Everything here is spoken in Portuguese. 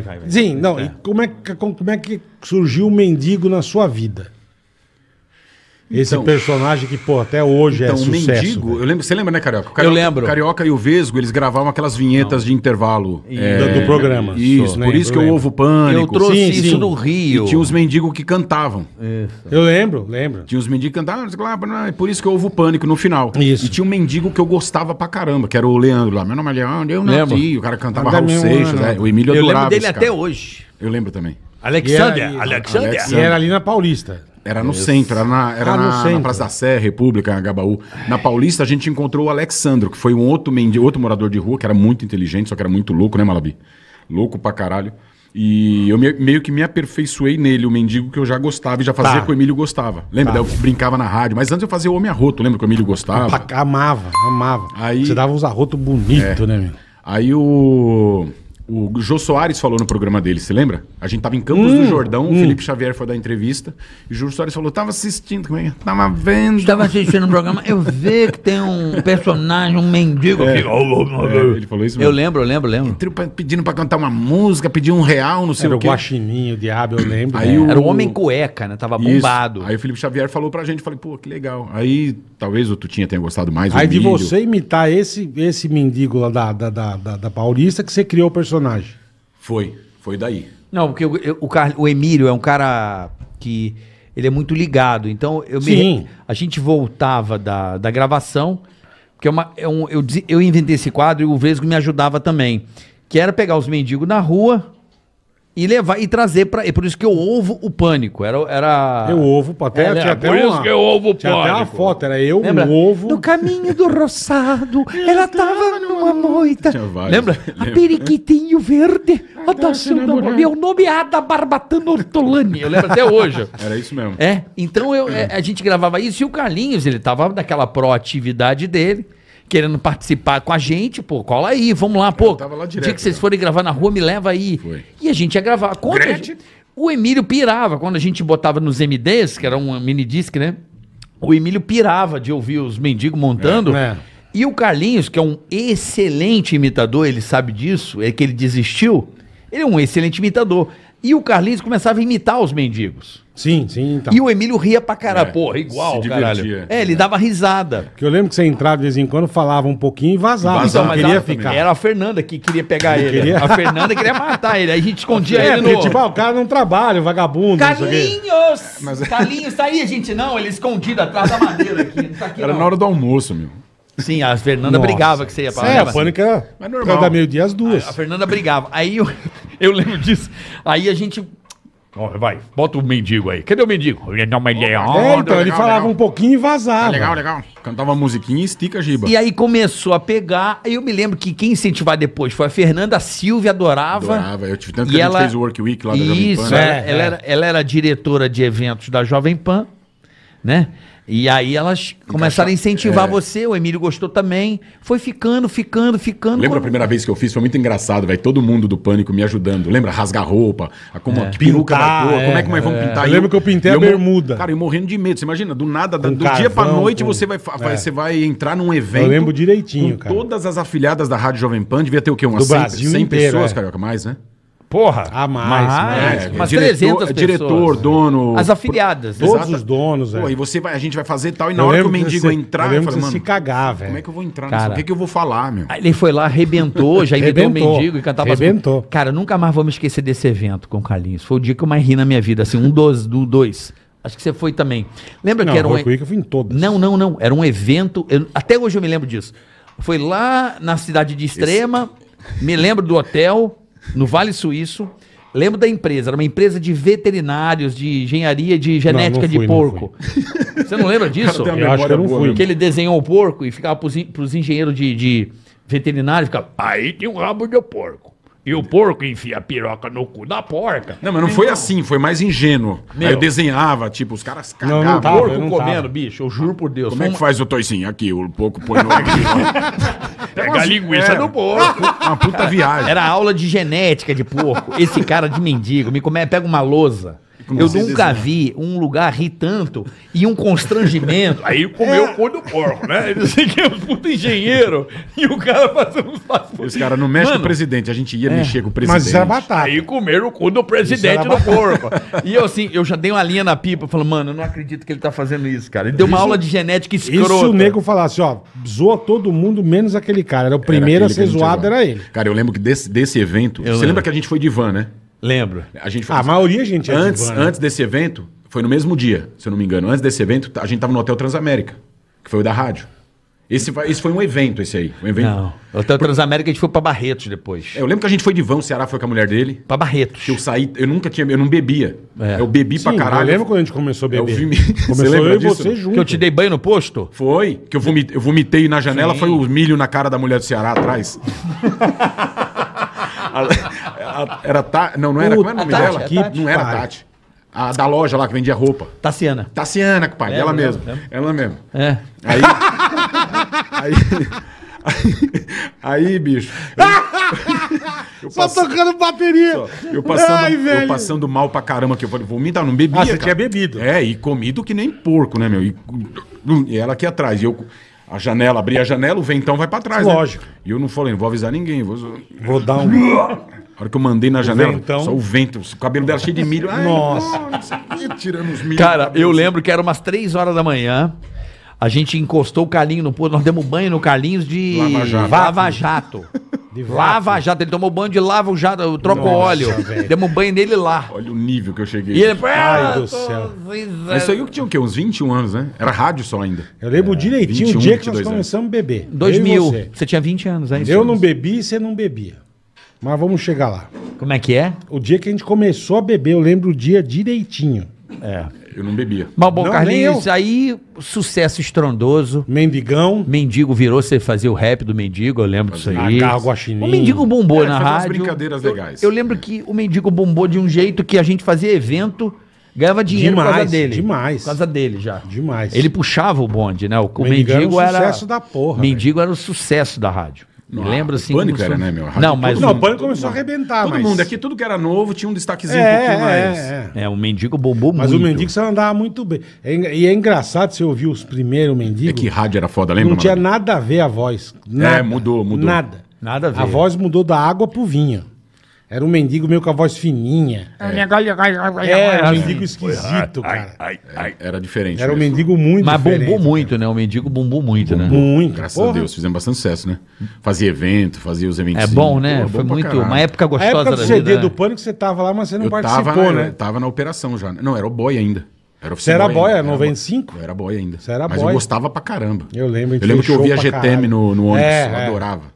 vai, vai. vai. Sim, não, e como é, que, como é que surgiu o mendigo na sua vida? Esse Então- personagem que, pô, até hoje Então, é o sucesso. mendigo, velho. eu lembro, você lembra, né, Carioca? Carioca lembro. Carioca e o Vesgo, eles gravavam aquelas vinhetas de intervalo. é, Do- do programa. Isso, Só, por lembro, isso que eu ovo pânico. Eu trouxe Sim, isso sim. do Rio. E tinha os mendigos que cantavam. Eu lembro, lembro. Tinha os mendigos que cantavam, não não, é por isso que eu ovo pânico no final. Isso. E tinha um mendigo que eu gostava pra caramba, que era o Leandro lá. Meu nome é Leandro, eu nasci. Lembro. O cara cantava Raul Seixas, não. é, o Emílio Eu adorava lembro dele até hoje. Eu lembro também. Alexander, E era- e- Alexander. Alex- E era ali na Paulista. Era no centro, era, na, era Ah, no na, na. Praça da Sé, República, Gabaú. Na Paulista a gente encontrou o Alexandro, que foi um outro mendigo, outro morador de rua, que era muito inteligente, só que era muito louco, né, Malabi? Louco pra caralho. E eu me- meio que me aperfeiçoei nele, o mendigo que eu já gostava e já fazia Tá. que o Emílio gostava. Lembra? Tá. Daí eu brincava na rádio, mas antes eu fazia o Homem Arroto, lembra que o Emílio gostava? Amava, amava. Aí- Você dava uns arrotos bonitos, né, meu? Aí o. O Jô Soares falou no programa dele, você lembra? A gente tava em Campos Hum, do Jordão, o Felipe Xavier foi dar entrevista, e o Jô Soares falou: tava assistindo, como é é? Tava vendo. Estava assistindo o programa, eu vi que tem um personagem, um mendigo. que- É, ele falou isso Eu mesmo. lembro, eu lembro, eu lembro. Entrou pra- pedindo pra cantar uma música, pediu um real, não sei Era o o quê. guaxininho, o diabo, eu lembro. Aí É. o- Era o Homem Cueca, né? Tava Isso. bombado. Aí o Felipe Xavier falou pra gente, falei, pô, que legal. Aí talvez o Tutinha tenha gostado mais. o Aí de você imitar esse, esse mendigo lá da, da, da, da- da Paulista que você criou o personagem. Foi, foi daí. Não, porque o, eu- o, Car- o Emílio é um cara que ele é muito ligado. Então eu me, Sim. a gente voltava da, da gravação, porque é uma, é um, eu, eu inventei esse quadro e o Vesgo me ajudava também, que era pegar os mendigos na rua e levar e trazer para. É por isso que eu ovo o pânico. Era, era Eu ovo, até, É, tinha é até por isso uma, que eu ovo tinha até uma pânico. foto, era eu, Lembra? um ovo. No caminho do roçado, ela tava numa moita. Tinha. Lembra? A periquitinho verde, a da seu namorado. Meu nome é Ada Barbatana Ortolani. Eu lembro até hoje. Era isso mesmo. É, então eu, é, a gente gravava isso e o Carlinhos, ele tava naquela proatividade dele, querendo participar com a gente, pô, cola aí, vamos lá, pô. tava lá o dia direto, que vocês já. forem gravar na rua, me leva aí. Foi. E a gente ia gravar. Quando gente- o Emílio pirava, quando a gente botava nos MDs, que era um mini disc, né? O Emílio pirava de ouvir os mendigos montando. É, é. E o Carlinhos, que é um excelente imitador, ele sabe disso, é que ele desistiu. Ele é um excelente imitador. E o Carlinhos começava a imitar os mendigos. Sim, sim, então. E o Emílio ria pra caralho. É, Porra, igual, se caralho. É, ele dava risada. Porque eu lembro que você entrava de vez em quando, falava um pouquinho e vazava. Vazava, então, mas queria a- ficar. Era a Fernanda que queria pegar ele. queria? A Fernanda queria matar ele. Aí a gente escondia É, ele porque, no... tipo, ah, o cara não trabalha, vagabundo, não sei o quê. Carlinhos! Carlinhos, tá aí, gente. Não, ele escondido atrás da madeira aqui. Não tá aqui, Era não. na hora do almoço, meu. Sim, a Fernanda Nossa. brigava que você ia pra É, lembra? a pânica era Mas normal. da meio-dia às duas. A Fernanda brigava. Aí eu, eu lembro disso. Aí a gente. Ó, vai, bota o mendigo aí. Cadê o mendigo? Ele não, mas ele é É, então, ele legal, falava legal. um pouquinho e vazava. legal, legal. Cantava uma musiquinha e estica a giba. E aí começou a pegar. Aí eu me lembro que quem incentivar depois foi a Fernanda Silvia, adorava. Adorava. Eu tive tanto E que a gente fez o Work Week lá da Jovem Isso, Pan. ela, né? É, ela é. Era, ela era diretora de eventos da Jovem Pan, né? E aí elas começaram a incentivar é. você, o Emílio gostou também. Foi ficando, ficando, ficando. Lembra a Quando- primeira vez que eu fiz? Foi muito engraçado, velho. Todo mundo do pânico me ajudando. Lembra? Rasgar roupa, a como a peruca Pintar, da cor, como é que é, nós vamos é. pintar? Eu E lembro que eu pintei a e mo- bermuda. Cara, eu morrendo de medo. Você imagina, do nada, do dia pra noite, com- você vai, vai- é. você vai entrar num evento. Eu lembro direitinho, com cara. todas as afiliadas da Rádio Jovem Pan. Devia ter o quê? Umas Do 100, Brasil 100 inteiro, pessoas, é. Carioca, mais, né? Porra! Ah, mais, Mais, mais. É, umas diretor- 300 Diretor, pessoas. dono... As afiliadas. Todos Exato. os donos, Pô, é. e você vai, a gente vai fazer tal, e na Eu hora que o mendigo você- entrar, eu eu, você mano, se cagar, velho. como é que eu vou entrar Cara. nisso? O que, que eu vou falar, meu? Aí ele foi lá, arrebentou, já imitou o Arrebentou. mendigo e cantava as- Arrebentou. Cara, nunca mais vou me esquecer desse evento com o Carlinhos. Foi o dia que eu mais ri na minha vida, assim, um dos, do dois. Acho que você foi também. Lembra Não, que era um. Week eu fui em todas. Não, não, não. Era um evento. eu- até hoje eu me lembro disso. Foi lá na cidade de Extrema. Me lembro do hotel, no Vale Suíço. Lembro da empresa. Era uma empresa de veterinários, de engenharia de genética não fui, de não porco. Você não lembra disso? Tem Eu acho que eu não fui. mesmo. Que ele desenhou o porco e ficava pros, en- pros engenheiros de, de veterinário, ficava, aí tem um rabo de porco. E o porco enfia a piroca no cu da porca. Não, mas não foi assim, foi mais ingênuo. Meu. Aí eu desenhava, tipo, os caras Não, cagavam. não tava, porco não comendo, tava. bicho, eu juro por Deus. Como é que uma- faz o toicinho? Aqui, o pouco põe no... Pega a linguiça É. do porco. Uma puta viagem. Era aula de genética de porco. Esse cara de mendigo me come, pega uma lousa. Eu nunca desenhar. vi um lugar rir tanto e um constrangimento. Aí comeu o cu do porco, né? Ele disse que é um puta engenheiro e o cara fazendo uns passos. Esse cara não mexe com o presidente. A gente ia mexer com o presidente. Mas isso era batata. Aí comeram o cu do presidente do era porco. E eu assim, eu já dei uma linha na pipa, falando, mano, eu não acredito que ele tá fazendo isso, cara. Ele deu uma Isso- aula de genética E escrota. se o nego falasse, ó, zoa todo mundo, menos aquele cara. Era o primeiro a aquele que ser zoado, era ele. Cara, eu lembro que desse, desse evento. você lembro. lembra que a gente foi de van, né? Lembro. A gente foi. Ah, a maioria a gente é de antes, né? antes desse evento, foi no mesmo dia, se eu não me engano. Antes desse evento, a gente tava no Hotel Transamérica, que foi o da rádio. Esse, foi- esse foi um evento, esse aí. Um evento. Não. Hotel Transamérica a gente foi pra Barretos depois. É, Eu lembro que a gente foi de van, o Ceará foi com a mulher dele. Pra Barretos. Que eu saí, eu nunca tinha, eu não bebia. É. Eu bebi pra Sim, caralho. eu lembro quando a gente começou a Eu beber. vi- Começou Você lembra eu e disso? você junto. Que eu te dei banho no posto? Foi, que eu vomitei, eu vomitei na janela, Sim. foi o milho na cara da mulher do Ceará atrás. A- era Ta... Não, não era. Como era o nome Tati, dela? a Tati. Não era Pai. Tati. A da loja lá que vendia roupa. Tassiana. Tassiana, pai, É, ela mesma. Ela mesma. É. Aí. aí, aí, aí, bicho. Eu, Só tocando bateria. eu passando, Ai, eu passando mal pra caramba, que eu falei, vomita, não bebia. Ah, você cara. tinha bebido. É, e comido que nem porco, né, meu? E, e ela aqui atrás. E eu, a janela, abri a janela, o ventão vai pra trás. né? Lógico. E eu não falei, não vou avisar ninguém. Vou... Vou dar um... A hora que eu mandei na janela, ventão. só o vento, o cabelo dela cheio de milho. Ai, Nossa. o quê, tirando os milhos. Cara, do eu assim. lembro que era umas 3 horas da manhã. A gente encostou o Carlinho no posto. Nós demos banho no Carlinhos de Lava Jato. Lava Jato. De. Lava Jato. Ele tomou banho de lava jato, eu troco Nossa, óleo. velho. Demos banho nele lá. Olha o nível que eu cheguei. E ele. Ai, "Ah, do tô céu." Mas isso aí eu tinha o quê? Uns 21 anos, né? Era rádio só ainda. Eu lembro direitinho 21, o dia que nós 22 começamos a beber. Eu e 2000. você. Você. tinha 20 anos, é isso? Eu não bebi e você não bebia. Mas vamos chegar lá. Como é que é? O dia que a gente começou a beber, eu lembro o dia direitinho. É. Eu não bebia. Mas bom, Não, Carlinhos, nem aí, sucesso estrondoso. Mendigão. Mendigo virou, você fazia o rap do Mendigo, eu lembro disso aí. Carro guaxinim. O Mendigo bombou É, na fazia umas rádio. brincadeiras Eu- legais. Eu, lembro que o Mendigo bombou de um jeito que a gente fazia evento, ganhava dinheiro por Demais, causa dele. demais. Por causa dele já. Demais. Ele puxava o bonde, né? O, o Mendigo Mendigo era o era... sucesso da porra, Mendigo era o sucesso da rádio. Me Não, lembro o assim... Pânico era, né, meu? Não, mas... Não, o- pânico começou a arrebentar, Todo mas... mundo aqui, tudo que era novo, tinha um destaquezinho É, um pouquinho mais. é, é. É, o Mendigo bombou Mas muito. o mendigo você andava muito bem. É e é engraçado você ouvir os primeiros mendigos. É que rádio era foda, lembra? não tinha nada a ver a voz. Nada, mudou, mudou. Nada. Nada a ver. A voz mudou da água pro vinho. Era um mendigo meio com a voz fininha. É, um mendigo esquisito, cara. Era diferente. Era um mesmo. mendigo muito Mas bombou cara. muito, né? O Mendigo bombou muito, né? Muito. Graças Porra. a Deus, fizemos bastante sucesso, né? Fazia evento, fazia os eventos. É bom, né? Foi muito... Uma época A gostosa época do da CD vida, né? do Pânico, você tava lá, mas você não Eu participou, tava, né? eu tava na operação já. Não, era o boy ainda. Era Você era boy, era 95? Eu era boy ainda. Você era Mas boy. eu gostava pra caramba. Eu lembro, Eu lembro que eu via GTM no, no ônibus. É, eu é. adorava.